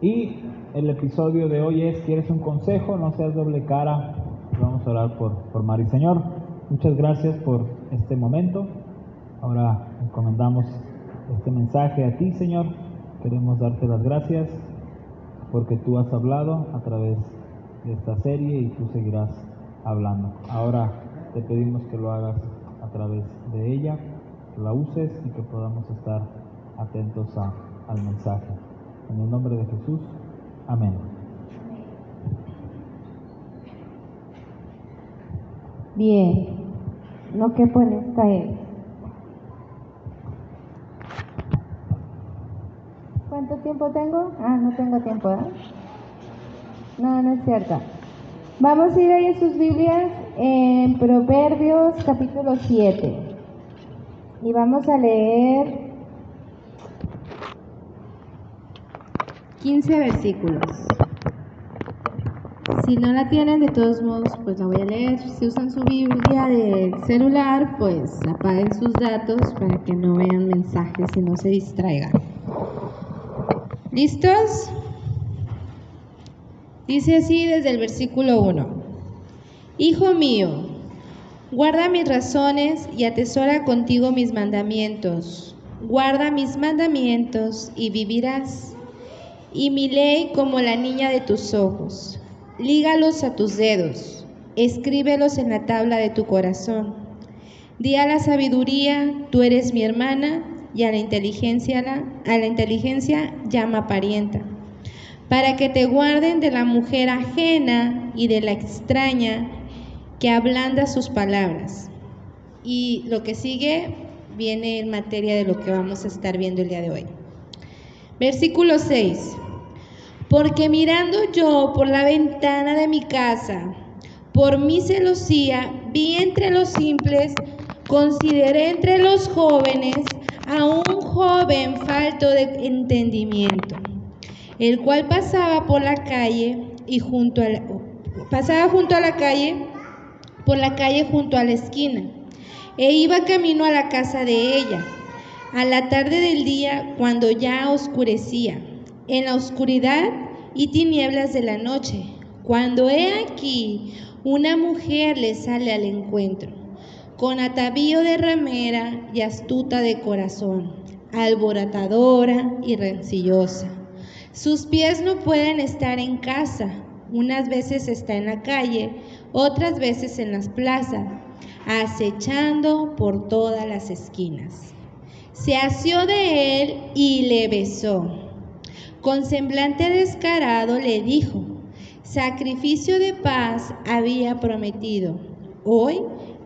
Y el episodio de hoy es, ¿quieres un consejo? No seas doble cara. Vamos a orar por, por Mari. Señor, muchas gracias por este momento. Ahora encomendamos este mensaje a ti, Señor. Queremos darte las gracias porque tú has hablado a través de esta serie y tú seguirás hablando. Ahora te pedimos que lo hagas a través de ella, que la uses y que podamos estar atentos a, al mensaje. En el nombre de Jesús, amén. Bien, no que en esta es. ¿Cuánto tiempo tengo? Ah, no tengo tiempo, ¿eh? No, no es cierto. Vamos a ir ahí en sus Biblias en Proverbios capítulo 7. Y vamos a leer 15 versículos. Si no la tienen, de todos modos, pues la voy a leer. Si usan su Biblia del celular, pues apaguen sus datos para que no vean mensajes y no se distraigan. ¿Listos? Dice así desde el versículo 1. Hijo mío, guarda mis razones y atesora contigo mis mandamientos. Guarda mis mandamientos y vivirás. Y mi ley como la niña de tus ojos. Lígalos a tus dedos. Escríbelos en la tabla de tu corazón. Di a la sabiduría, tú eres mi hermana, y a la inteligencia, a la inteligencia llama parienta para que te guarden de la mujer ajena y de la extraña que ablanda sus palabras. Y lo que sigue viene en materia de lo que vamos a estar viendo el día de hoy. Versículo 6. Porque mirando yo por la ventana de mi casa, por mi celosía, vi entre los simples, consideré entre los jóvenes a un joven falto de entendimiento el cual pasaba por la calle y junto a la, pasaba junto a la calle, por la calle junto a la esquina, e iba camino a la casa de ella, a la tarde del día cuando ya oscurecía, en la oscuridad y tinieblas de la noche, cuando he aquí una mujer le sale al encuentro, con atavío de ramera y astuta de corazón, alborotadora y rencillosa sus pies no pueden estar en casa, unas veces está en la calle, otras veces en las plazas, acechando por todas las esquinas. Se asió de él y le besó. Con semblante descarado le dijo, sacrificio de paz había prometido, hoy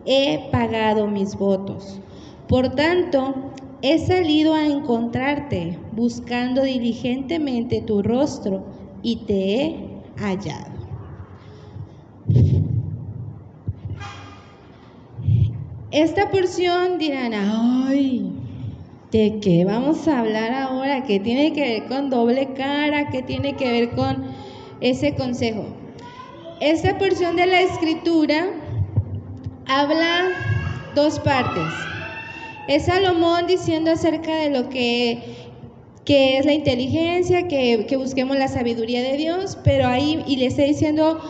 he pagado mis votos. Por tanto, He salido a encontrarte, buscando diligentemente tu rostro, y te he hallado. Esta porción dirán, ay, ¿de qué vamos a hablar ahora? ¿Qué tiene que ver con doble cara? ¿Qué tiene que ver con ese consejo? Esta porción de la escritura habla dos partes. Es Salomón diciendo acerca de lo que, es la inteligencia, que, busquemos la sabiduría de Dios, pero ahí, y le está diciendo,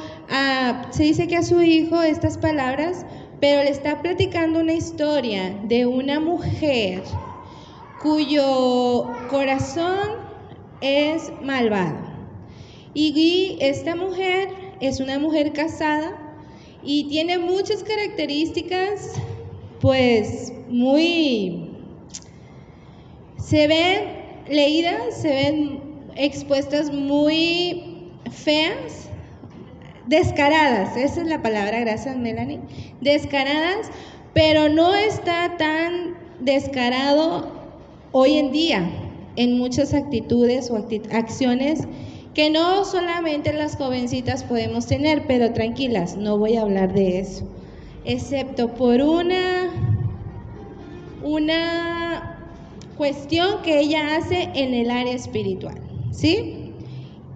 se dice que a su hijo estas palabras, pero le está platicando una historia de una mujer cuyo corazón es malvado. Y esta mujer es una mujer casada y tiene muchas características, pues muy... Se ven leídas, se ven expuestas muy feas, descaradas, esa es la palabra, gracias Melanie, descaradas, pero no está tan descarado hoy en día en muchas actitudes o acciones que no solamente las jovencitas podemos tener, pero tranquilas, no voy a hablar de eso, excepto por una una cuestión que ella hace en el área espiritual, ¿sí?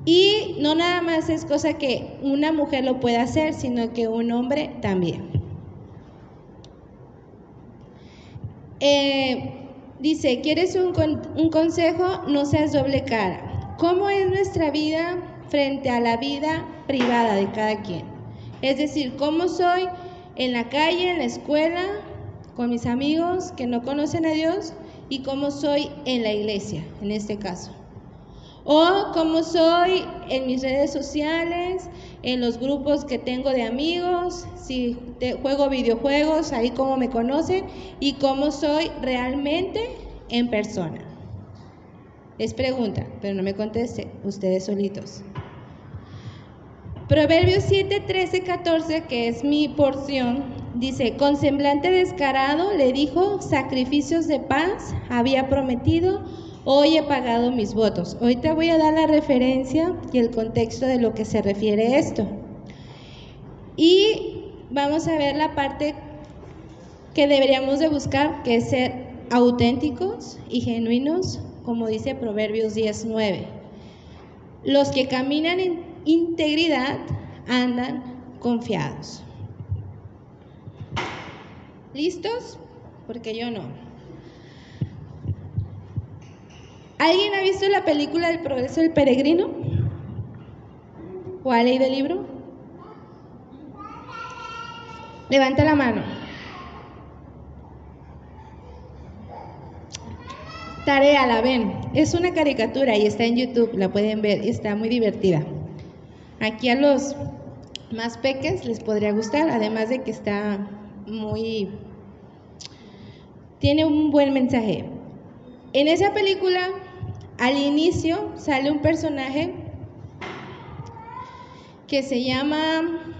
Y no nada más es cosa que una mujer lo pueda hacer, sino que un hombre también. Eh, dice, ¿quieres un, un consejo? No seas doble cara. cómo es nuestra vida frente a la vida privada de cada quien. Es decir, cómo soy en la calle, en la escuela, con mis amigos que no conocen a Dios y cómo soy en la iglesia, en este caso. O cómo soy en mis redes sociales, en los grupos que tengo de amigos, si juego videojuegos, ahí cómo me conocen y cómo soy realmente en persona. Es pregunta, pero no me conteste, ustedes solitos. Proverbios 7, 13, 14, que es mi porción, dice, con semblante descarado le dijo, sacrificios de paz había prometido, hoy he pagado mis votos. Hoy te voy a dar la referencia y el contexto de lo que se refiere esto. Y vamos a ver la parte que deberíamos de buscar, que es ser auténticos y genuinos, como dice Proverbios 19. Los que caminan en integridad andan confiados. ¿Listos? Porque yo no. ¿Alguien ha visto la película del progreso del peregrino? ¿O ha leído el libro? Levanta la mano. Tarea, la ven. Es una caricatura y está en YouTube, la pueden ver, y está muy divertida. Aquí a los más peques les podría gustar, además de que está muy... tiene un buen mensaje. En esa película, al inicio, sale un personaje que se llama...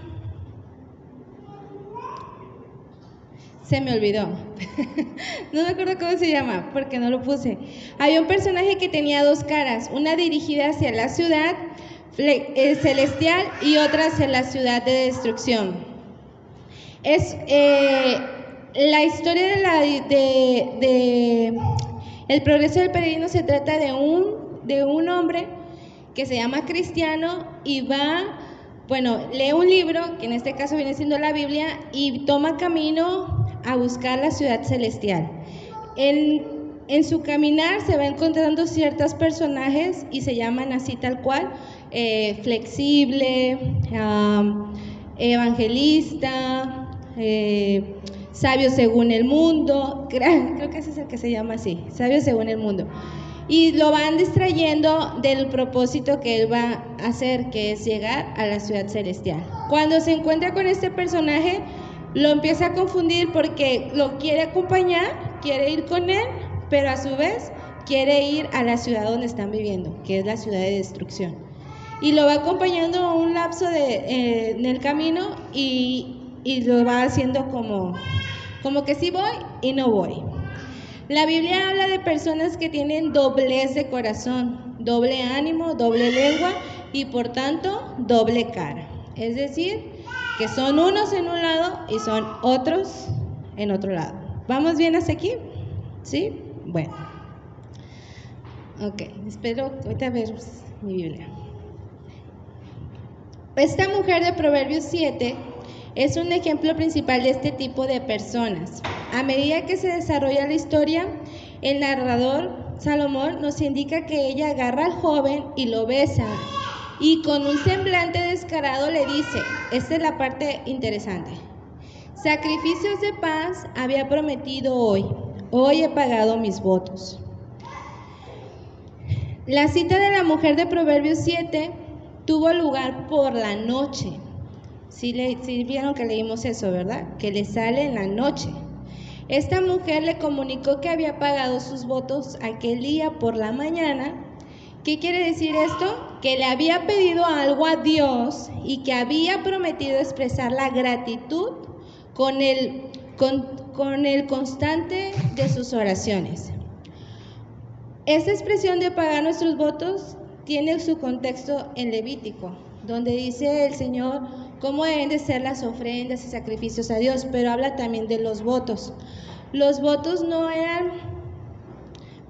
Se me olvidó. no me acuerdo cómo se llama, porque no lo puse. Hay un personaje que tenía dos caras, una dirigida hacia la ciudad celestial y otras en la ciudad de destrucción. Es eh, la historia de, la, de, el progreso del peregrino se trata de un, de un hombre que se llama cristiano y va, bueno, lee un libro, que en este caso viene siendo la Biblia, y toma camino a buscar la ciudad celestial. En, su caminar se va encontrando ciertos personajes y se llaman así tal cual, eh, flexible, evangelista, eh, sabio según el mundo, creo que ese es el que se llama así, sabio según el mundo. Y lo van distrayendo del propósito que él va a hacer, que es llegar a la ciudad celestial. Cuando se encuentra con este personaje, lo empieza a confundir porque lo quiere acompañar, quiere ir con él, pero a su vez quiere ir a la ciudad donde están viviendo, que es la ciudad de destrucción y lo va acompañando un lapso de, eh, en el camino y, lo va haciendo como, como que sí voy y no voy. La Biblia habla de personas que tienen doblez de corazón, doble ánimo, doble lengua y por tanto doble cara. Es decir, que son unos en un lado y son otros en otro lado. ¿Vamos bien hasta aquí? ¿Sí? Bueno. Ok, espero ahorita ver mi Biblia. Esta mujer de Proverbios 7 es un ejemplo principal de este tipo de personas. A medida que se desarrolla la historia, el narrador Salomón nos indica que ella agarra al joven y lo besa y con un semblante descarado le dice, esta es la parte interesante, sacrificios de paz había prometido hoy, hoy he pagado mis votos. La cita de la mujer de Proverbios 7 tuvo lugar por la noche. Si sí, vieron que leímos eso, ¿verdad? Que le sale en la noche. Esta mujer le comunicó que había pagado sus votos aquel día por la mañana. ¿Qué quiere decir esto? Que le había pedido algo a Dios y que había prometido expresar la gratitud con el, con, con el constante de sus oraciones. Esta expresión de pagar nuestros votos tiene su contexto en Levítico, donde dice el Señor cómo deben de ser las ofrendas y sacrificios a Dios, pero habla también de los votos. Los votos no eran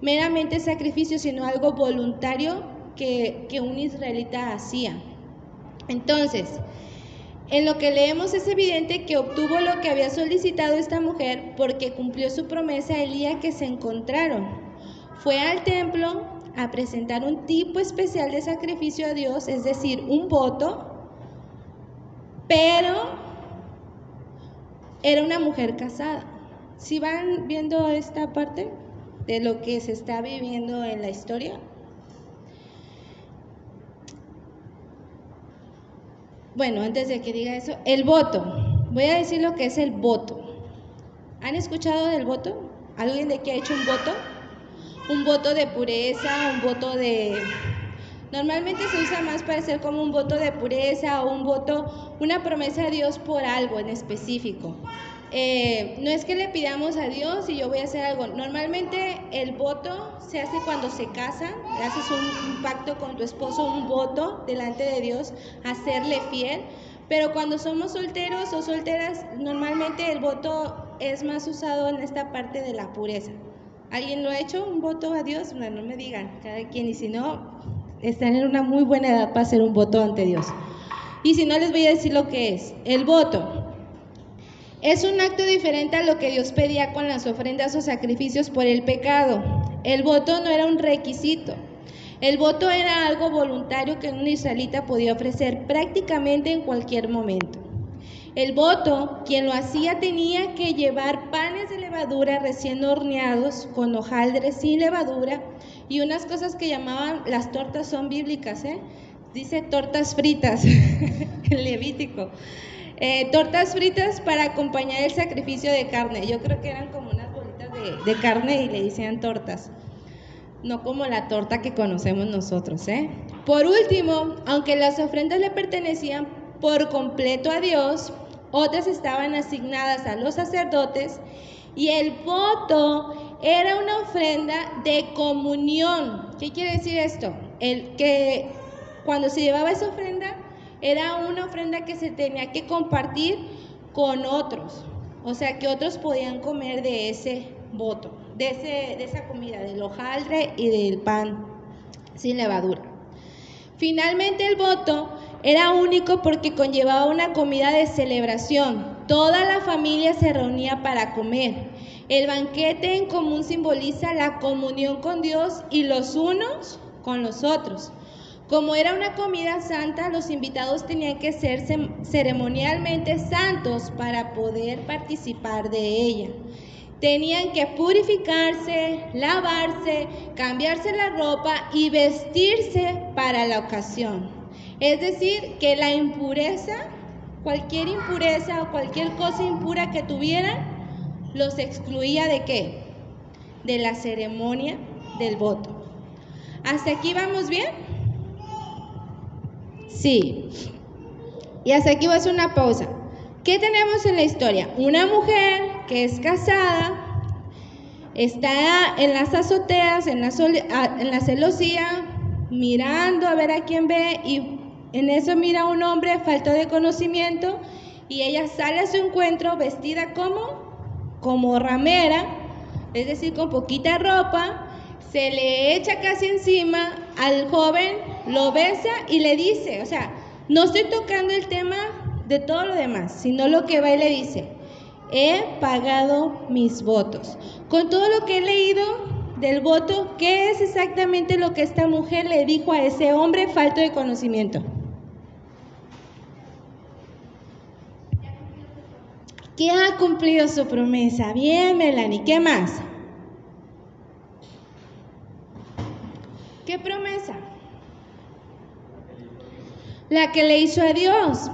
meramente sacrificios, sino algo voluntario que, que un israelita hacía. Entonces, en lo que leemos es evidente que obtuvo lo que había solicitado esta mujer porque cumplió su promesa el día que se encontraron. Fue al templo a presentar un tipo especial de sacrificio a Dios, es decir, un voto, pero era una mujer casada. Si van viendo esta parte de lo que se está viviendo en la historia, Bueno, antes de que diga eso, el voto. Voy a decir lo que es el voto. ¿Han escuchado del voto? ¿Alguien de aquí ha hecho un voto? Un voto de pureza, un voto de... Normalmente se usa más para ser como un voto de pureza o un voto, una promesa a Dios por algo en específico. Eh, no es que le pidamos a Dios y yo voy a hacer algo. Normalmente el voto se hace cuando se casan, haces un, pacto con tu esposo, un voto delante de Dios, a serle fiel. Pero cuando somos solteros o solteras, normalmente el voto es más usado en esta parte de la pureza. ¿Alguien lo ha hecho? ¿Un voto a Dios? No, no me digan, cada quien. Y si no, están en una muy buena edad para hacer un voto ante Dios. Y si no, les voy a decir lo que es. El voto es un acto diferente a lo que Dios pedía con las ofrendas o sacrificios por el pecado. El voto no era un requisito. El voto era algo voluntario que un israelita podía ofrecer prácticamente en cualquier momento. El voto, quien lo hacía tenía que llevar panes de levadura recién horneados con hojaldres sin levadura y unas cosas que llamaban las tortas son bíblicas, ¿eh? dice tortas fritas, el Levítico. Eh, tortas fritas para acompañar el sacrificio de carne. Yo creo que eran como unas bolitas de, carne y le decían tortas. No como la torta que conocemos nosotros. ¿eh? Por último, aunque las ofrendas le pertenecían por completo a Dios, otras estaban asignadas a los sacerdotes y el voto era una ofrenda de comunión. ¿Qué quiere decir esto? El que cuando se llevaba esa ofrenda era una ofrenda que se tenía que compartir con otros. O sea, que otros podían comer de ese voto, de, ese, de esa comida, del hojaldre y del pan sin levadura. Finalmente el voto era único porque conllevaba una comida de celebración. Toda la familia se reunía para comer. El banquete en común simboliza la comunión con Dios y los unos con los otros. Como era una comida santa, los invitados tenían que ser ceremonialmente santos para poder participar de ella. Tenían que purificarse, lavarse, cambiarse la ropa y vestirse para la ocasión. Es decir, que la impureza, cualquier impureza o cualquier cosa impura que tuvieran, los excluía de qué? De la ceremonia del voto. ¿Hasta aquí vamos bien? Sí. Y hasta aquí va a ser una pausa. ¿Qué tenemos en la historia? Una mujer que es casada, está en las azoteas, en la, en la celosía, mirando a ver a quién ve y en eso mira a un hombre falto de conocimiento y ella sale a su encuentro vestida como como ramera, es decir, con poquita ropa, se le echa casi encima al joven, lo besa y le dice, o sea, no estoy tocando el tema de todo lo demás, sino lo que va y le dice, he pagado mis votos. Con todo lo que he leído del voto, ¿qué es exactamente lo que esta mujer le dijo a ese hombre falto de conocimiento? ¿Qué ha cumplido su promesa. Bien, Melanie, ¿qué más? ¿Qué promesa? La que le hizo a Dios.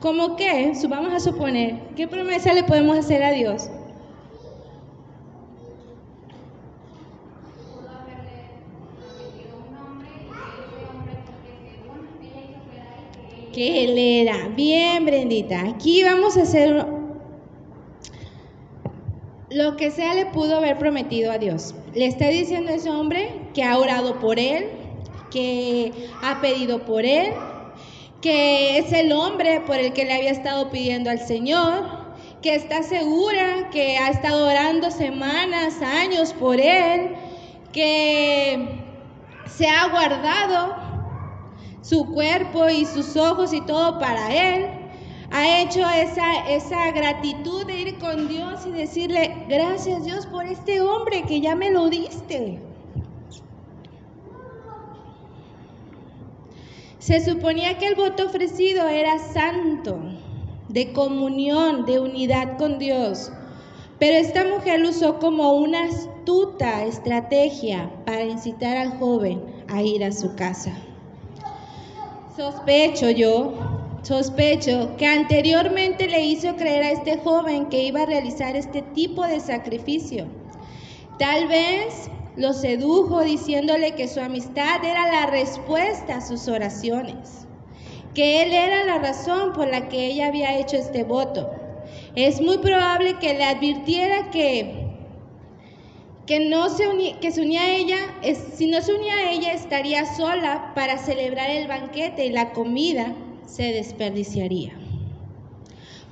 ¿Cómo qué? Vamos a suponer, ¿qué promesa le podemos hacer a Dios? que él era. Bien, Brendita. Aquí vamos a hacer lo que sea le pudo haber prometido a Dios. Le está diciendo a ese hombre que ha orado por él, que ha pedido por él, que es el hombre por el que le había estado pidiendo al Señor, que está segura que ha estado orando semanas, años por él, que se ha guardado su cuerpo y sus ojos y todo para él ha hecho esa, esa gratitud de ir con Dios y decirle, gracias Dios por este hombre que ya me lo diste. Se suponía que el voto ofrecido era santo, de comunión, de unidad con Dios. Pero esta mujer lo usó como una astuta estrategia para incitar al joven a ir a su casa. Sospecho yo, sospecho que anteriormente le hizo creer a este joven que iba a realizar este tipo de sacrificio. Tal vez lo sedujo diciéndole que su amistad era la respuesta a sus oraciones, que él era la razón por la que ella había hecho este voto. Es muy probable que le advirtiera que que no se que se unía a ella, si no se unía a ella estaría sola para celebrar el banquete y la comida se desperdiciaría.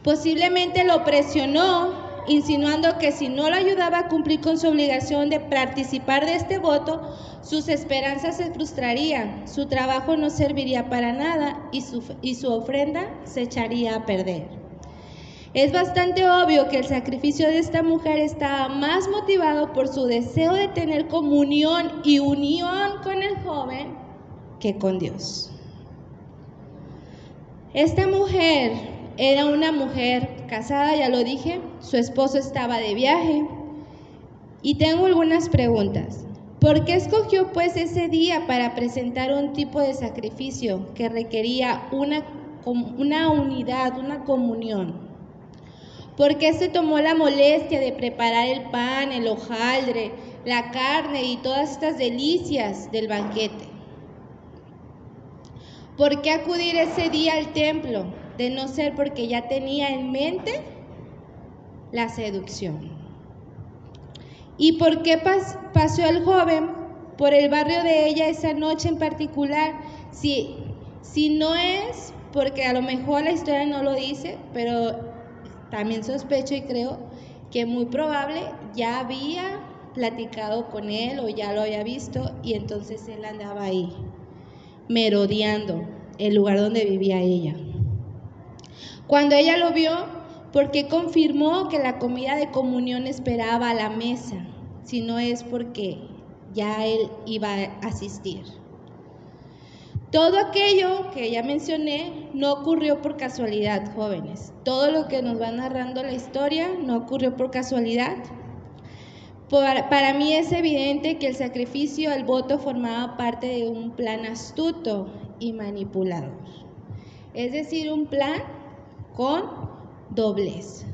Posiblemente lo presionó insinuando que si no lo ayudaba a cumplir con su obligación de participar de este voto, sus esperanzas se frustrarían, su trabajo no serviría para nada y su, y su ofrenda se echaría a perder. Es bastante obvio que el sacrificio de esta mujer estaba más motivado por su deseo de tener comunión y unión con el joven que con Dios. Esta mujer era una mujer casada, ya lo dije, su esposo estaba de viaje. Y tengo algunas preguntas. ¿Por qué escogió pues ese día para presentar un tipo de sacrificio que requería una, una unidad, una comunión? ¿Por qué se tomó la molestia de preparar el pan, el hojaldre, la carne y todas estas delicias del banquete? ¿Por qué acudir ese día al templo? de no ser porque ya tenía en mente la seducción. ¿Y por qué pasó el joven por el barrio de ella esa noche en particular? Si, si no es porque a lo mejor la historia no lo dice, pero también sospecho y creo que muy probable ya había platicado con él o ya lo había visto y entonces él andaba ahí, merodeando el lugar donde vivía ella. Cuando ella lo vio, porque confirmó que la comida de comunión esperaba a la mesa, si no es porque ya él iba a asistir. Todo aquello que ya mencioné no ocurrió por casualidad, jóvenes. Todo lo que nos va narrando la historia no ocurrió por casualidad. Para, mí es evidente que el sacrificio al voto formaba parte de un plan astuto y manipulador. Es decir, un plan con doblez.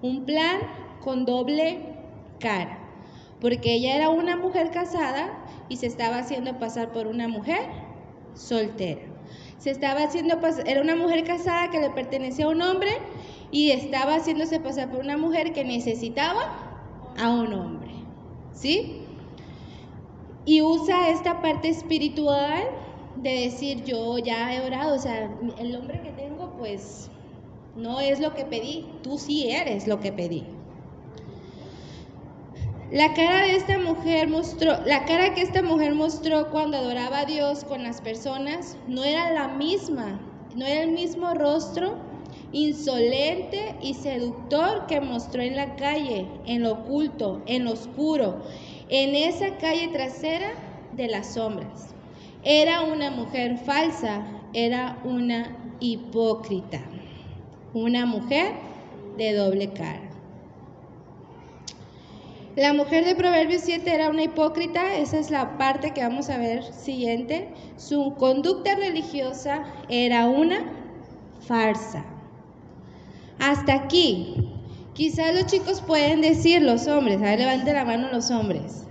Un plan con doble cara. Porque ella era una mujer casada y se estaba haciendo pasar por una mujer soltera. Se estaba haciendo era una mujer casada que le pertenecía a un hombre y estaba haciéndose pasar por una mujer que necesitaba a un hombre. ¿Sí? Y usa esta parte espiritual de decir, yo ya he orado, o sea, el hombre que tengo, pues no es lo que pedí, tú sí eres lo que pedí. La cara de esta mujer mostró, la cara que esta mujer mostró cuando adoraba a Dios con las personas no era la misma, no era el mismo rostro insolente y seductor que mostró en la calle, en lo oculto, en lo oscuro, en esa calle trasera de las sombras. Era una mujer falsa, era una hipócrita una mujer de doble cara. La mujer de Proverbios 7 era una hipócrita, esa es la parte que vamos a ver siguiente. Su conducta religiosa era una farsa. Hasta aquí. Quizás los chicos pueden decir, los hombres, a ver, levante la mano los hombres.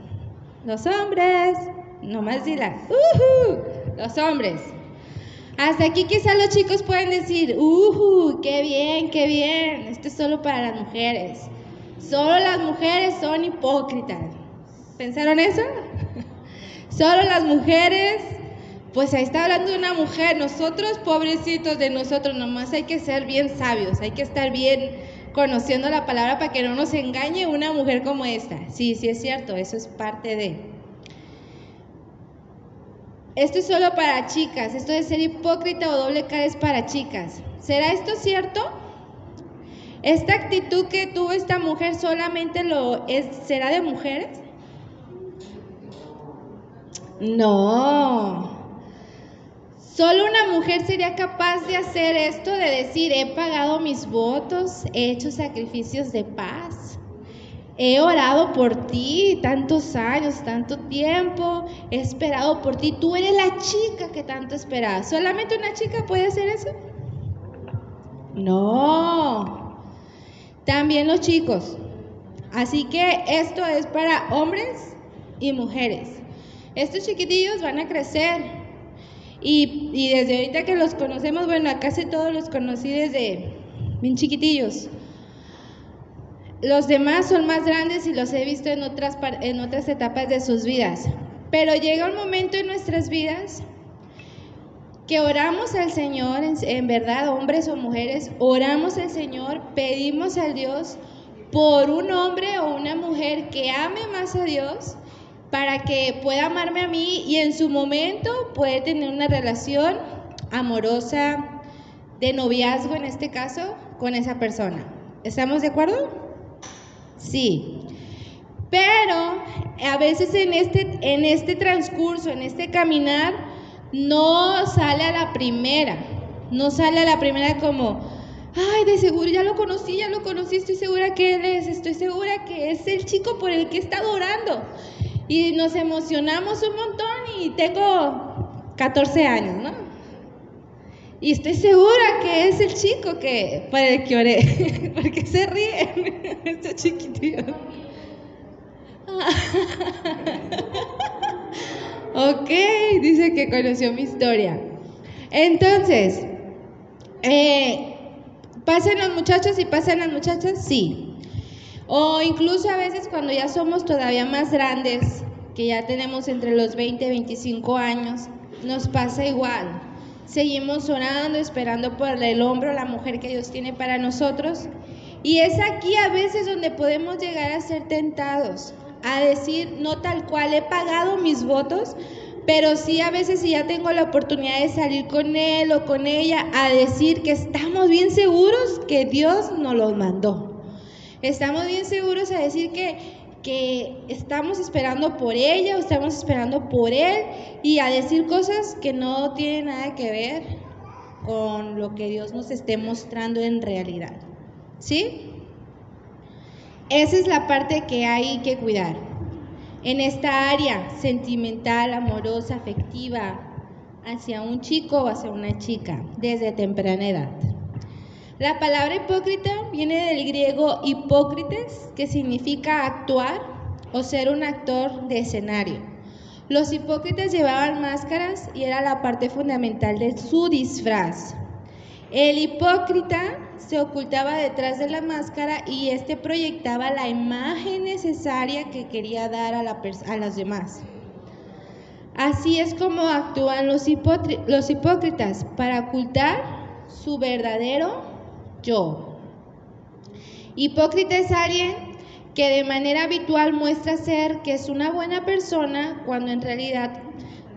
Los hombres, nomás dila, uh los hombres. Hasta aquí quizás los chicos pueden decir, ¡uh! ¡Qué bien, qué bien! Esto es solo para las mujeres. Solo las mujeres son hipócritas. ¿Pensaron eso? solo las mujeres, pues ahí está hablando de una mujer. Nosotros, pobrecitos de nosotros, nomás hay que ser bien sabios, hay que estar bien conociendo la palabra para que no nos engañe una mujer como esta. Sí, sí es cierto, eso es parte de... Esto es solo para chicas, esto de ser hipócrita o doble cara es para chicas. ¿Será esto cierto? ¿Esta actitud que tuvo esta mujer solamente lo es, será de mujeres? No. Solo una mujer sería capaz de hacer esto, de decir, he pagado mis votos, he hecho sacrificios de paz, he orado por ti tantos años, tanto tiempo, he esperado por ti, tú eres la chica que tanto esperaba. ¿Solamente una chica puede hacer eso? No, también los chicos. Así que esto es para hombres y mujeres. Estos chiquitillos van a crecer y, desde ahorita que los conocemos, bueno, casi todos los conocí desde bien chiquitillos. Los demás son más grandes y los he visto en otras, en otras etapas de sus vidas. Pero llega un momento en nuestras vidas que oramos al Señor, en, verdad, hombres o mujeres, oramos al Señor, pedimos al Dios por un hombre o una mujer que ame más a Dios para que pueda amarme a mí y en su momento puede tener una relación amorosa, de noviazgo en este caso, con esa persona. ¿Estamos de acuerdo? Sí. Pero a veces en este, en este transcurso, en este caminar, no sale a la primera. No sale a la primera como, ay, de seguro ya lo conocí, ya lo conocí, estoy segura que él es, estoy segura que es el chico por el que he estado orando y nos emocionamos un montón y tengo 14 años, ¿no? Y estoy segura que es el chico que para que oré, porque se ríen estos chiquitillos. ok, dice que conoció mi historia. Entonces, eh, ¿pasan los muchachos y pasan las muchachas? Sí. O incluso a veces cuando ya somos todavía más grandes, que ya tenemos entre los 20 y 25 años, nos pasa igual. Seguimos orando, esperando por el hombre o la mujer que Dios tiene para nosotros. Y es aquí a veces donde podemos llegar a ser tentados, a decir, no tal cual, he pagado mis votos, pero sí a veces si ya tengo la oportunidad de salir con él o con ella, a decir que estamos bien seguros que Dios nos los mandó. Estamos bien seguros a decir que, que estamos esperando por ella o estamos esperando por él y a decir cosas que no tienen nada que ver con lo que Dios nos esté mostrando en realidad. ¿Sí? Esa es la parte que hay que cuidar. En esta área sentimental, amorosa, afectiva, hacia un chico o hacia una chica, desde temprana edad. La palabra hipócrita viene del griego hipócrites, que significa actuar o ser un actor de escenario. Los hipócritas llevaban máscaras y era la parte fundamental de su disfraz. El hipócrita se ocultaba detrás de la máscara y este proyectaba la imagen necesaria que quería dar a, a las demás. Así es como actúan los, los hipócritas para ocultar su verdadero yo. Hipócrita es alguien que de manera habitual muestra ser que es una buena persona cuando en realidad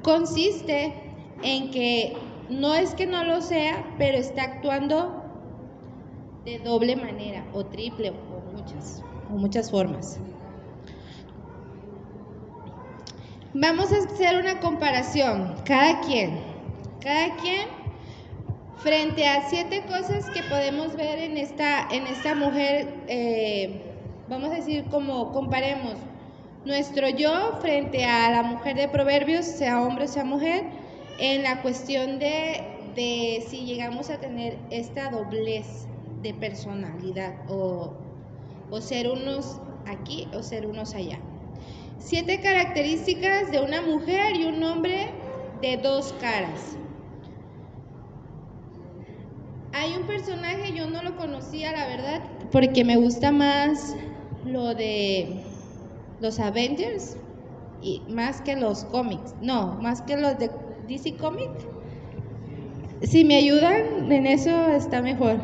consiste en que no es que no lo sea, pero está actuando de doble manera o triple o muchas, o muchas formas. Vamos a hacer una comparación, cada quien, cada quien frente a siete cosas que podemos ver en esta, en esta mujer, eh, vamos a decir como comparemos nuestro yo frente a la mujer de Proverbios, sea hombre o sea mujer, en la cuestión de, de si llegamos a tener esta doblez de personalidad o, o ser unos aquí o ser unos allá. Siete características de una mujer y un hombre de dos caras. Hay un personaje, yo no lo conocía, la verdad, porque me gusta más lo de los Avengers y más que los cómics. No, más que los de DC Comics. Si me ayudan en eso está mejor,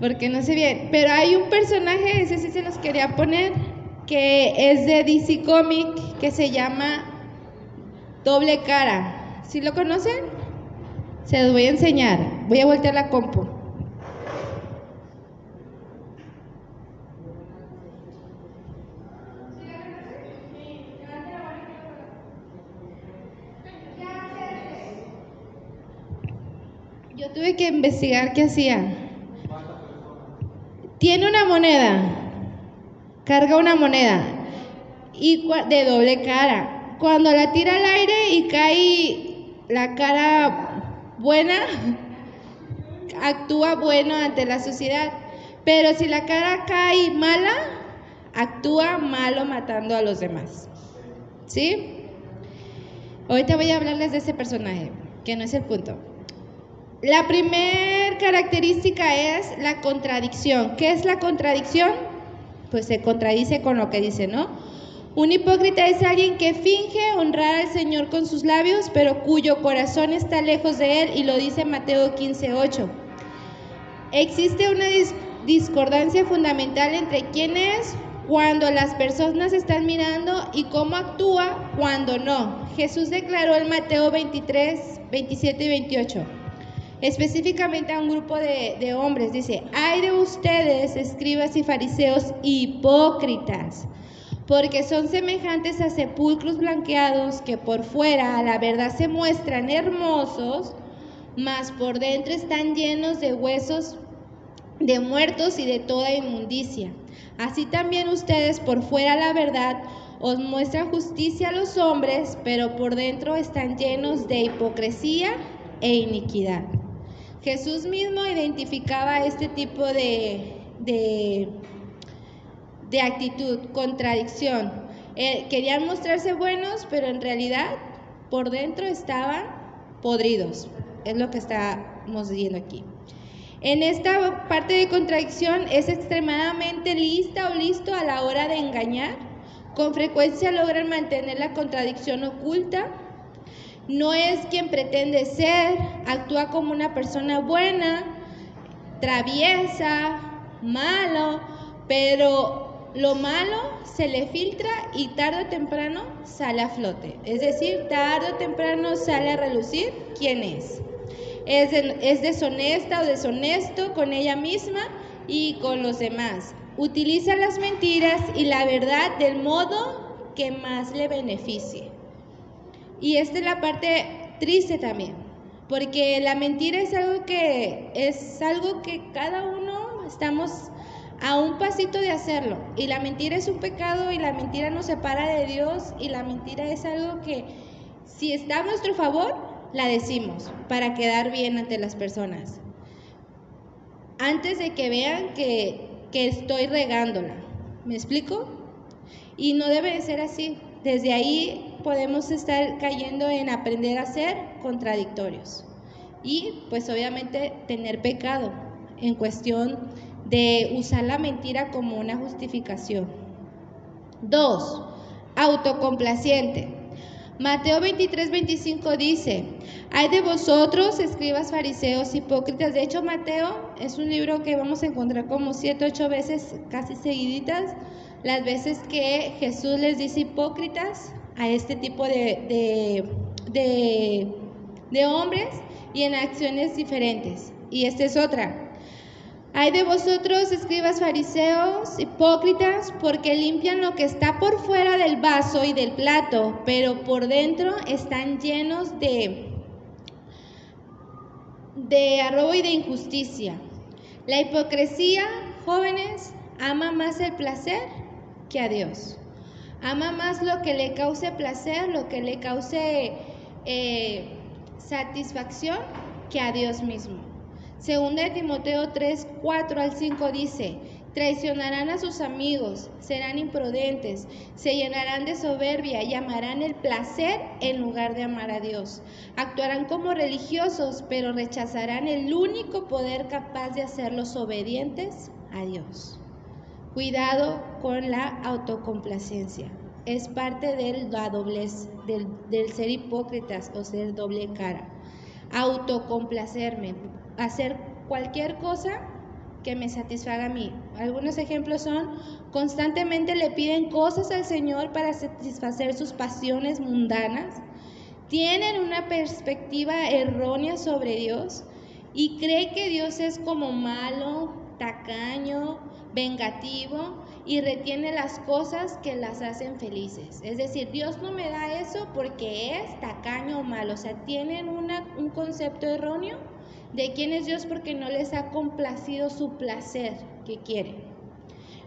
porque no sé bien. Pero hay un personaje, ese sí se los quería poner, que es de DC Comic, que se llama Doble Cara. ¿Sí lo conocen? Se los voy a enseñar. Voy a voltear la compu. tuve que investigar qué hacía. Tiene una moneda, carga una moneda y de doble cara. Cuando la tira al aire y cae la cara buena, actúa bueno ante la sociedad. Pero si la cara cae mala, actúa malo matando a los demás. ¿Sí? Ahorita voy a hablarles de ese personaje, que no es el punto. La primera característica es la contradicción. ¿Qué es la contradicción? Pues se contradice con lo que dice, ¿no? Un hipócrita es alguien que finge honrar al Señor con sus labios, pero cuyo corazón está lejos de Él, y lo dice Mateo 15:8. Existe una discordancia fundamental entre quién es cuando las personas están mirando y cómo actúa cuando no. Jesús declaró en Mateo 23, 27 y 28 específicamente a un grupo de, hombres. Dice, hay de ustedes, escribas y fariseos hipócritas, porque son semejantes a sepulcros blanqueados que por fuera a la verdad se muestran hermosos, mas por dentro están llenos de huesos de muertos y de toda inmundicia. Así también ustedes por fuera la verdad os muestran justicia a los hombres, pero por dentro están llenos de hipocresía e iniquidad. Jesús mismo identificaba este tipo de, de, actitud, contradicción. Eh, querían mostrarse buenos, pero en realidad por dentro estaban podridos. Es lo que estamos viendo aquí. En esta parte de contradicción es extremadamente lista o listo a la hora de engañar. Con frecuencia logran mantener la contradicción oculta no es quien pretende ser, actúa como una persona buena, traviesa, malo, pero lo malo se le filtra y tarde o temprano sale a flote. Es decir, tarde o temprano sale a relucir quién es. Es, es deshonesta o deshonesto con ella misma y con los demás. Utiliza las mentiras y la verdad del modo que más le beneficie. Y esta es la parte triste también, porque la mentira es algo que es algo que cada uno estamos a un pasito de hacerlo. Y la mentira es un pecado y la mentira nos separa de Dios y la mentira es algo que si está a nuestro favor, la decimos para quedar bien ante las personas. Antes de que vean que, que estoy regándola. ¿Me explico? Y no debe de ser así. Desde ahí podemos estar cayendo en aprender a ser contradictorios y pues obviamente tener pecado en cuestión de usar la mentira como una justificación. Dos, autocomplaciente. Mateo 23, 25 dice, hay de vosotros, escribas fariseos, hipócritas. De hecho, Mateo es un libro que vamos a encontrar como siete, ocho veces casi seguiditas, las veces que Jesús les dice hipócritas a este tipo de, de, hombres y en acciones diferentes. Y esta es otra. Hay de vosotros, escribas fariseos, hipócritas, porque limpian lo que está por fuera del vaso y del plato, pero por dentro están llenos de, de arrobo y de injusticia. La hipocresía, jóvenes, ama más el placer que a Dios. Ama más lo que le cause placer, lo que le cause eh, satisfacción que a Dios mismo. Segunda de Timoteo 3, 4 al 5 dice, traicionarán a sus amigos, serán imprudentes, se llenarán de soberbia y amarán el placer en lugar de amar a Dios. Actuarán como religiosos, pero rechazarán el único poder capaz de hacerlos obedientes a Dios. Cuidado con la autocomplacencia. Es parte de la doblez, del, ser hipócritas o ser doble cara. Autocomplacerme, hacer cualquier cosa que me satisfaga a mí. Algunos ejemplos son, constantemente le piden cosas al Señor para satisfacer sus pasiones mundanas, tienen una perspectiva errónea sobre Dios y cree que Dios es como malo, tacaño, vengativo y retiene las cosas que las hacen felices. Es decir, Dios no me da eso porque es tacaño o malo. O sea, tienen un concepto erróneo de quién es Dios porque no les ha complacido su placer que quieren.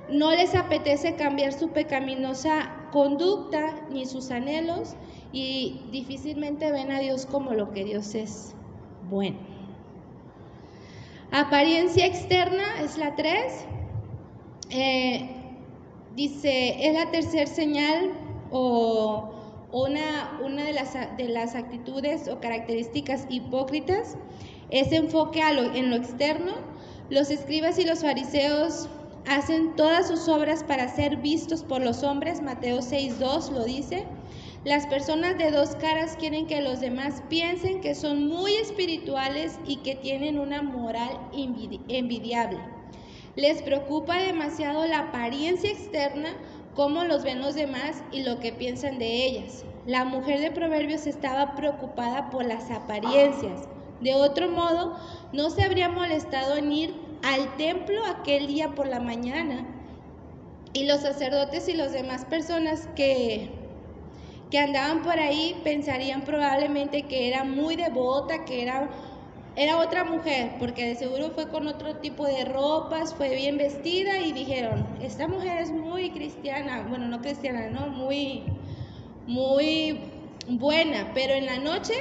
No les apetece cambiar su pecaminosa conducta ni sus anhelos y difícilmente ven a Dios como lo que Dios es bueno. Apariencia externa es la 3. Eh, dice, es la tercera señal o una, una de, las, de, las, actitudes o características hipócritas. Ese enfoque a lo, en lo externo. Los escribas y los fariseos hacen todas sus obras para ser vistos por los hombres. Mateo 6.2 lo dice. Las personas de dos caras quieren que los demás piensen que son muy espirituales y que tienen una moral envidiable. Les preocupa demasiado la apariencia externa, cómo los ven los demás y lo que piensan de ellas. La mujer de Proverbios estaba preocupada por las apariencias. De otro modo, no se habría molestado en ir al templo aquel día por la mañana. Y los sacerdotes y las demás personas que que andaban por ahí pensarían probablemente que era muy devota, que era, era otra mujer, porque de seguro fue con otro tipo de ropas, fue bien vestida y dijeron, esta mujer es muy cristiana, bueno, no cristiana, no, muy, muy buena, pero en la noche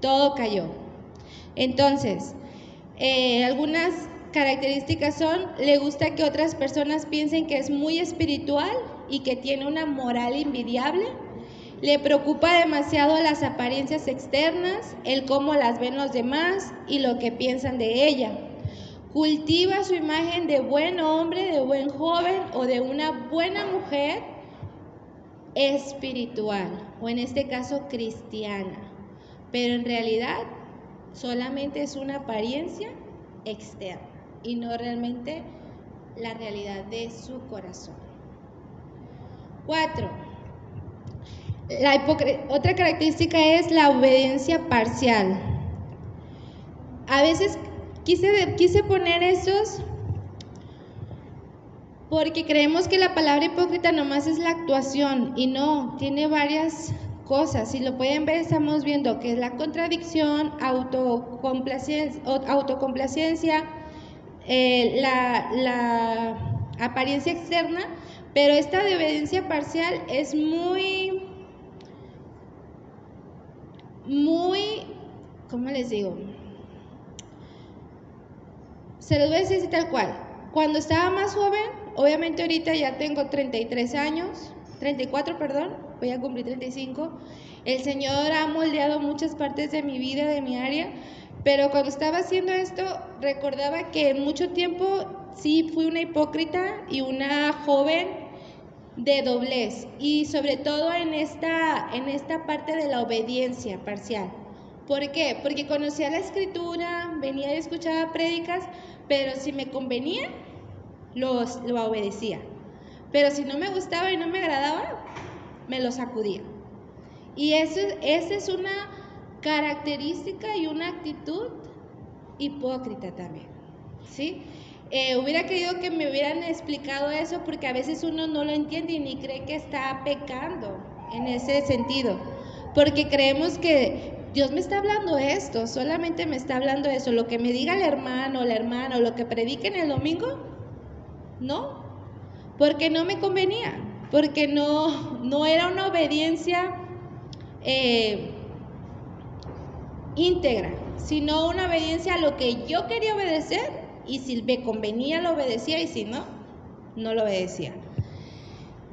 todo cayó. Entonces, eh, algunas características son, le gusta que otras personas piensen que es muy espiritual, y que tiene una moral envidiable. Le preocupa demasiado las apariencias externas, el cómo las ven los demás y lo que piensan de ella. Cultiva su imagen de buen hombre, de buen joven o de una buena mujer espiritual, o en este caso cristiana. Pero en realidad solamente es una apariencia externa y no realmente la realidad de su corazón. Cuatro. La otra característica es la obediencia parcial. A veces quise, quise poner esos porque creemos que la palabra hipócrita nomás es la actuación y no, tiene varias cosas. Si lo pueden ver, estamos viendo que es la contradicción, autocomplacencia, autocomplacencia eh, la, la apariencia externa pero esta de obediencia parcial es muy, muy, ¿cómo les digo? Se los voy a decir tal cual. Cuando estaba más joven, obviamente ahorita ya tengo 33 años, 34, perdón, voy a cumplir 35. El Señor ha moldeado muchas partes de mi vida, de mi área, pero cuando estaba haciendo esto, recordaba que en mucho tiempo sí fui una hipócrita y una joven de doblez y sobre todo en esta, en esta parte de la obediencia parcial. ¿Por qué? Porque conocía la escritura, venía y escuchaba prédicas, pero si me convenía, los, lo obedecía. Pero si no me gustaba y no me agradaba, me lo sacudía. Y eso, esa es una característica y una actitud hipócrita también. ¿Sí? Eh, hubiera querido que me hubieran explicado eso porque a veces uno no lo entiende y ni cree que está pecando en ese sentido. Porque creemos que Dios me está hablando esto, solamente me está hablando eso. Lo que me diga el hermano, la hermana, lo que predique en el domingo, no. Porque no me convenía, porque no, no era una obediencia eh, íntegra, sino una obediencia a lo que yo quería obedecer y si me convenía lo obedecía y si no, no lo obedecía.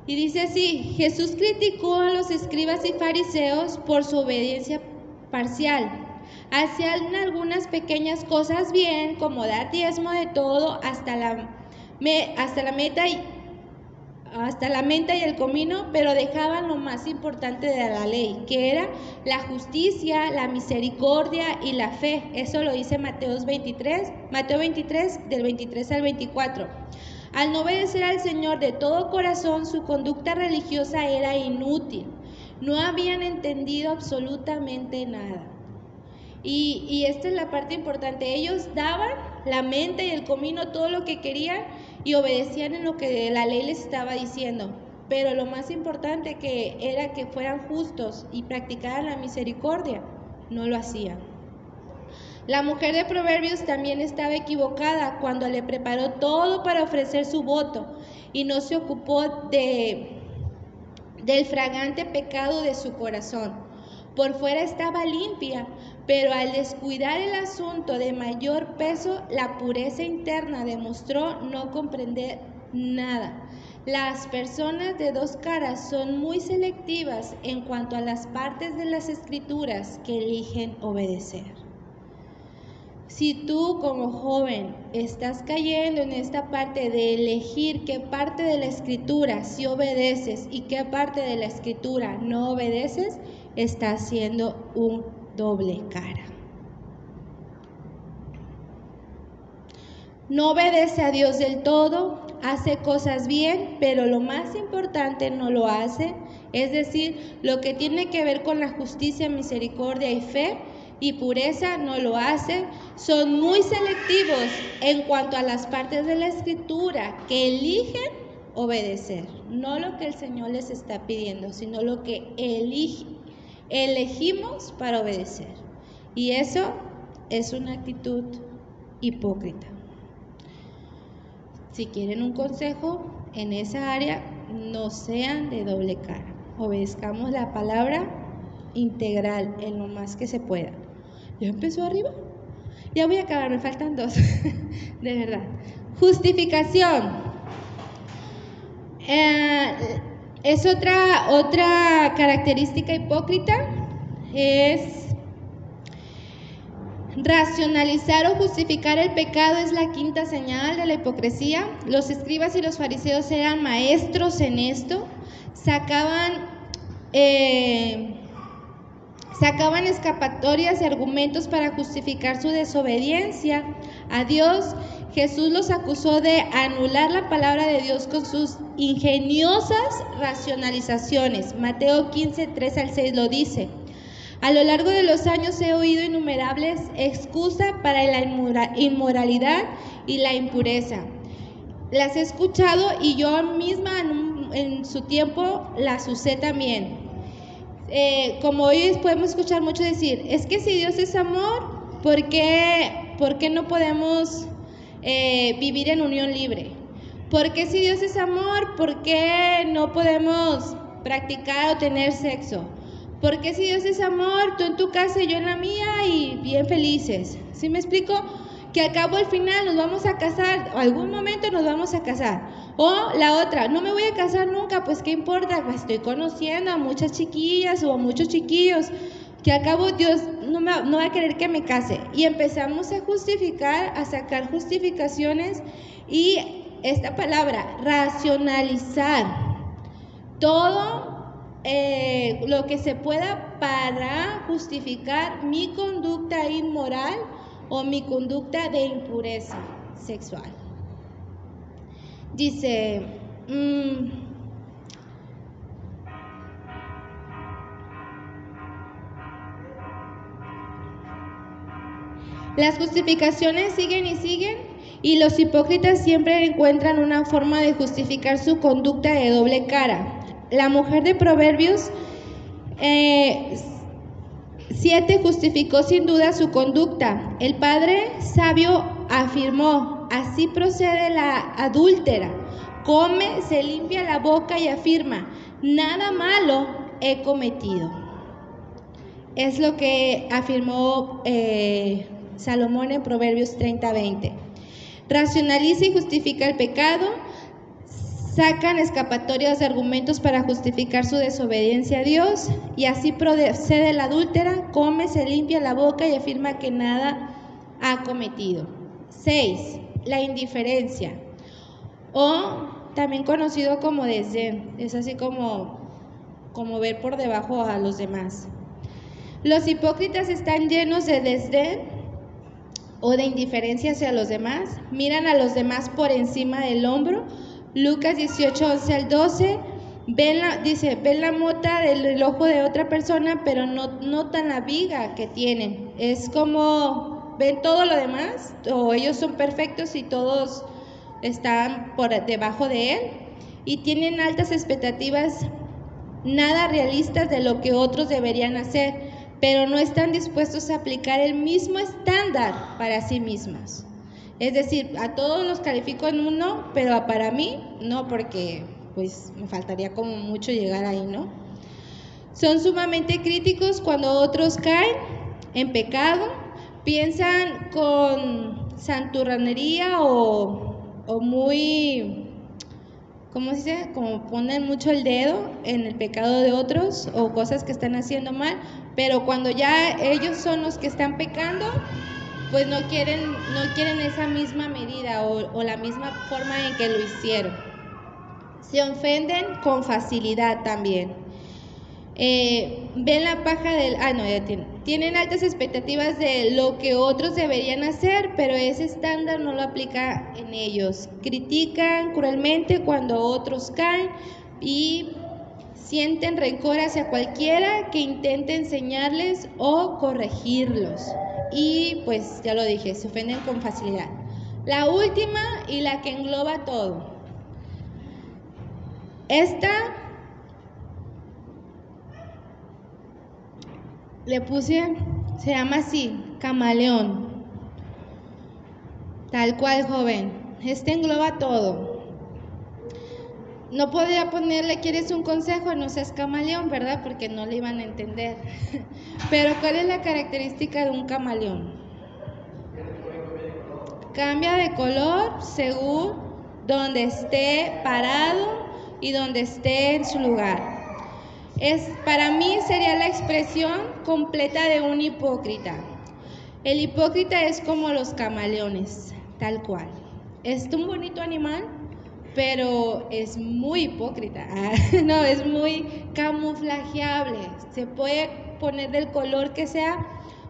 Y dice así, Jesús criticó a los escribas y fariseos por su obediencia parcial. Hacían algunas pequeñas cosas bien, como dar diezmo de todo hasta la, hasta la meta y hasta la menta y el comino, pero dejaban lo más importante de la ley, que era la justicia, la misericordia y la fe. Eso lo dice Mateo 23, Mateo 23 del 23 al 24. Al no obedecer al Señor de todo corazón, su conducta religiosa era inútil. No habían entendido absolutamente nada. Y, esta es la parte importante. Ellos daban la mente y el comino todo lo que querían y obedecían en lo que la ley les estaba diciendo. Pero lo más importante que era que fueran justos y practicaran la misericordia, no lo hacían. La mujer de Proverbios también estaba equivocada cuando le preparó todo para ofrecer su voto y no se ocupó de, del fragante pecado de su corazón. Por fuera estaba limpia, pero al descuidar el asunto de mayor peso, la pureza interna demostró no comprender nada. Las personas de dos caras son muy selectivas en cuanto a las partes de las escrituras que eligen obedecer. Si tú como joven estás cayendo en esta parte de elegir qué parte de la escritura si obedeces y qué parte de la escritura no obedeces, estás haciendo un doble cara. No obedece a Dios del todo, hace cosas bien, pero lo más importante no lo hace, es decir, lo que tiene que ver con la justicia, misericordia y fe y pureza no lo hace. Son muy selectivos en cuanto a las partes de la escritura que eligen obedecer, no lo que el Señor les está pidiendo, sino lo que elegimos para obedecer. Y eso es una actitud hipócrita. Si quieren un consejo en esa área, no sean de doble cara. Obedezcamos la palabra integral en lo más que se pueda. ¿Ya empezó arriba? Ya voy a acabar, me faltan dos. de verdad. Justificación. Eh, es otra, otra característica hipócrita. Es Racionalizar o justificar el pecado es la quinta señal de la hipocresía. Los escribas y los fariseos eran maestros en esto. Sacaban, eh, sacaban escapatorias y argumentos para justificar su desobediencia a Dios. Jesús los acusó de anular la palabra de Dios con sus ingeniosas racionalizaciones. Mateo 15, 3 al 6 lo dice. A lo largo de los años he oído innumerables excusas para la inmoralidad y la impureza. Las he escuchado y yo misma en, su tiempo las usé también. Eh, como hoy podemos escuchar mucho decir, es que si Dios es amor, ¿por qué, por qué no podemos eh, vivir en unión libre? ¿Por qué si Dios es amor, por qué no podemos practicar o tener sexo? Porque si Dios es amor, tú en tu casa y yo en la mía y bien felices. ¿Sí me explico? Que al cabo al final nos vamos a casar, o algún momento nos vamos a casar. O la otra, no me voy a casar nunca, pues qué importa, pues estoy conociendo a muchas chiquillas o a muchos chiquillos, que al cabo Dios no, me, no va a querer que me case. Y empezamos a justificar, a sacar justificaciones y esta palabra, racionalizar. Todo eh, lo que se pueda para justificar mi conducta inmoral o mi conducta de impureza sexual. Dice, mm, las justificaciones siguen y siguen y los hipócritas siempre encuentran una forma de justificar su conducta de doble cara la mujer de Proverbios 7 eh, justificó sin duda su conducta. El padre sabio afirmó, así procede la adúltera. Come, se limpia la boca y afirma, nada malo he cometido. Es lo que afirmó eh, Salomón en Proverbios 30-20. Racionaliza y justifica el pecado sacan escapatorias de argumentos para justificar su desobediencia a Dios y así procede la adúltera, come, se limpia la boca y afirma que nada ha cometido. 6. La indiferencia o también conocido como desdén, es así como, como ver por debajo a los demás. Los hipócritas están llenos de desdén o de indiferencia hacia los demás, miran a los demás por encima del hombro, Lucas 18, 11 al 12, ven dice, ven la mota del ojo de otra persona, pero no notan la viga que tienen. Es como, ven todo lo demás, o ellos son perfectos y todos están por debajo de él, y tienen altas expectativas, nada realistas de lo que otros deberían hacer. Pero no están dispuestos a aplicar el mismo estándar para sí mismas. Es decir, a todos los califico en uno, pero para mí no, porque pues me faltaría como mucho llegar ahí, ¿no? Son sumamente críticos cuando otros caen en pecado, piensan con santurranería o, o muy ¿cómo se dice? Como ponen mucho el dedo en el pecado de otros o cosas que están haciendo mal, pero cuando ya ellos son los que están pecando, pues no quieren, no quieren esa misma medida o, o la misma forma en que lo hicieron. Se ofenden con facilidad también. Eh, ven la paja del... Ah, no, ya tienen. Tienen altas expectativas de lo que otros deberían hacer, pero ese estándar no lo aplica en ellos. Critican cruelmente cuando otros caen y sienten rencor hacia cualquiera que intente enseñarles o corregirlos. Y pues ya lo dije, se ofenden con facilidad. La última y la que engloba todo. Esta le puse, se llama así, camaleón. Tal cual, joven. Este engloba todo. No podría ponerle, ¿quieres un consejo? No seas camaleón, ¿verdad? Porque no le iban a entender. Pero ¿cuál es la característica de un camaleón? Cambia de color según donde esté parado y donde esté en su lugar. Es, para mí sería la expresión completa de un hipócrita. El hipócrita es como los camaleones, tal cual. Es un bonito animal, pero es muy hipócrita. no, es muy camuflajeable. Se puede poner del color que sea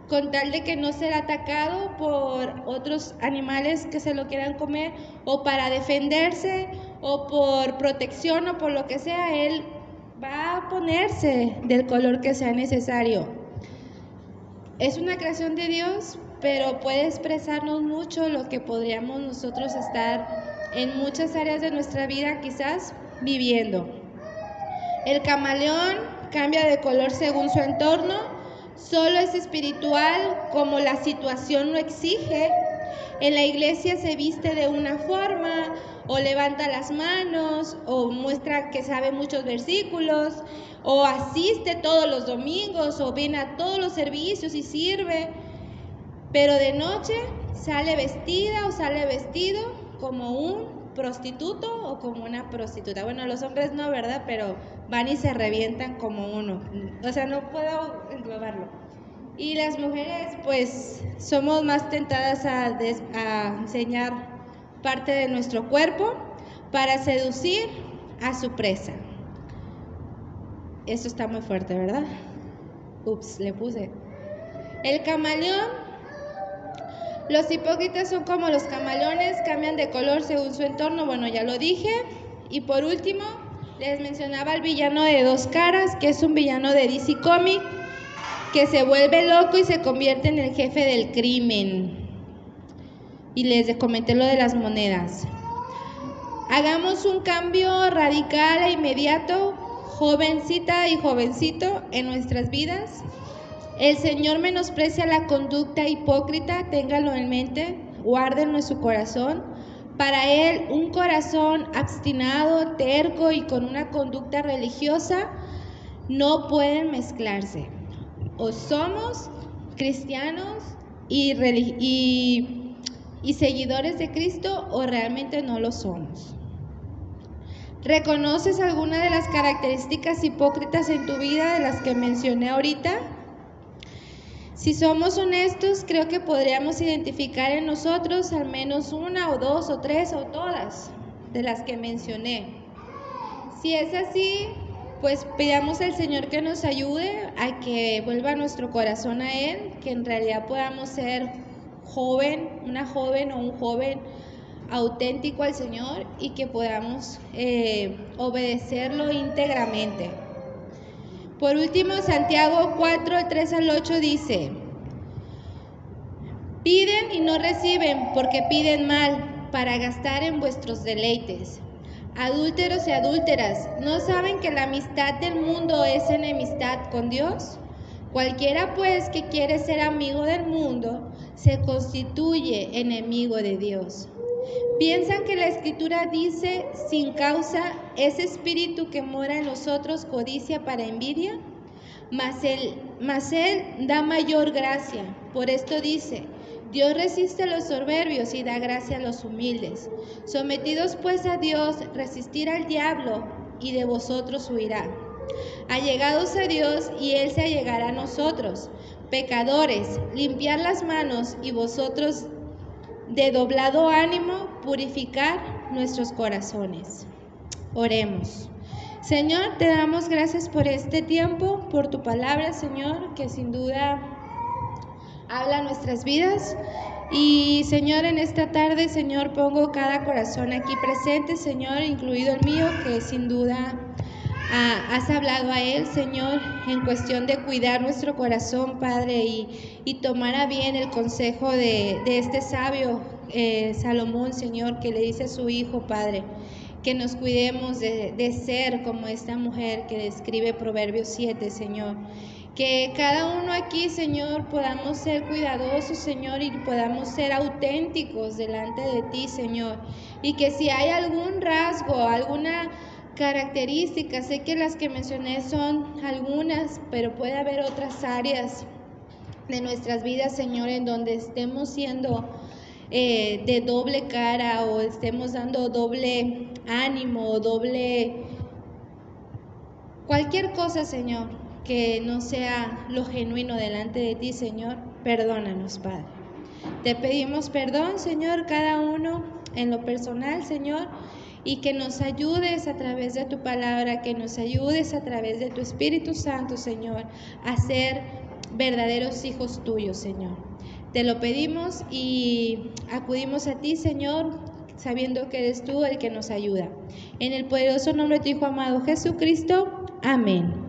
con tal de que no sea atacado por otros animales que se lo quieran comer o para defenderse o por protección o por lo que sea, él va a ponerse del color que sea necesario. Es una creación de Dios, pero puede expresarnos mucho lo que podríamos nosotros estar en muchas áreas de nuestra vida quizás viviendo. El camaleón cambia de color según su entorno, solo es espiritual como la situación lo exige. En la iglesia se viste de una forma, o levanta las manos, o muestra que sabe muchos versículos, o asiste todos los domingos, o viene a todos los servicios y sirve, pero de noche sale vestida o sale vestido como un prostituto o como una prostituta. Bueno, los hombres no, ¿verdad? Pero van y se revientan como uno. O sea, no puedo englobarlo. Y las mujeres, pues, somos más tentadas a, a enseñar parte de nuestro cuerpo para seducir a su presa. Esto está muy fuerte, ¿verdad? Ups, le puse. El camaleón. Los hipócritas son como los camaleones, cambian de color según su entorno, bueno, ya lo dije. Y por último, les mencionaba al villano de dos caras, que es un villano de DC Comic, que se vuelve loco y se convierte en el jefe del crimen y les comenté lo de las monedas. Hagamos un cambio radical e inmediato, jovencita y jovencito, en nuestras vidas. El Señor menosprecia la conducta hipócrita, téngalo en mente, guárdenlo en su corazón. Para Él, un corazón obstinado, terco y con una conducta religiosa no pueden mezclarse. O somos cristianos y, y y seguidores de Cristo o realmente no lo somos. ¿Reconoces alguna de las características hipócritas en tu vida de las que mencioné ahorita? Si somos honestos, creo que podríamos identificar en nosotros al menos una o dos o tres o todas de las que mencioné. Si es así, pues pidamos al Señor que nos ayude a que vuelva nuestro corazón a Él, que en realidad podamos ser joven, una joven o un joven auténtico al Señor y que podamos eh, obedecerlo íntegramente. Por último, Santiago 4, 3 al 8 dice, piden y no reciben porque piden mal para gastar en vuestros deleites. Adúlteros y adúlteras, ¿no saben que la amistad del mundo es enemistad con Dios? Cualquiera pues que quiere ser amigo del mundo se constituye enemigo de Dios. ¿Piensan que la escritura dice sin causa ese espíritu que mora en nosotros codicia para envidia? Mas él, mas da mayor gracia. Por esto dice, Dios resiste a los soberbios y da gracia a los humildes. Sometidos pues a Dios, resistir al diablo y de vosotros huirá. Allegados a Dios y Él se allegará a nosotros. Pecadores, limpiar las manos y vosotros de doblado ánimo purificar nuestros corazones. Oremos. Señor, te damos gracias por este tiempo, por tu palabra, Señor, que sin duda habla nuestras vidas. Y Señor, en esta tarde, Señor, pongo cada corazón aquí presente, Señor, incluido el mío, que sin duda has hablado a Él, Señor, en cuestión de cuidar nuestro corazón, Padre, y, tomar a bien el consejo de, este sabio eh, Salomón, Señor, que le dice a su hijo, Padre, que nos cuidemos de, de ser como esta mujer que describe Proverbios 7, Señor. Que cada uno aquí, Señor, podamos ser cuidadosos, Señor, y podamos ser auténticos delante de ti, Señor. Y que si hay algún rasgo, alguna características. Sé que las que mencioné son algunas, pero puede haber otras áreas de nuestras vidas, Señor, en donde estemos siendo eh, de doble cara o estemos dando doble ánimo doble cualquier cosa, Señor, que no sea lo genuino delante de ti, Señor. Perdónanos, Padre. Te pedimos perdón, Señor, cada uno en lo personal, Señor y que nos ayudes a través de tu palabra, que nos ayudes a través de tu Espíritu Santo, Señor, a ser verdaderos hijos tuyos, Señor. Te lo pedimos y acudimos a ti, Señor, sabiendo que eres tú el que nos ayuda. En el poderoso nombre de tu Hijo amado Jesucristo. Amén.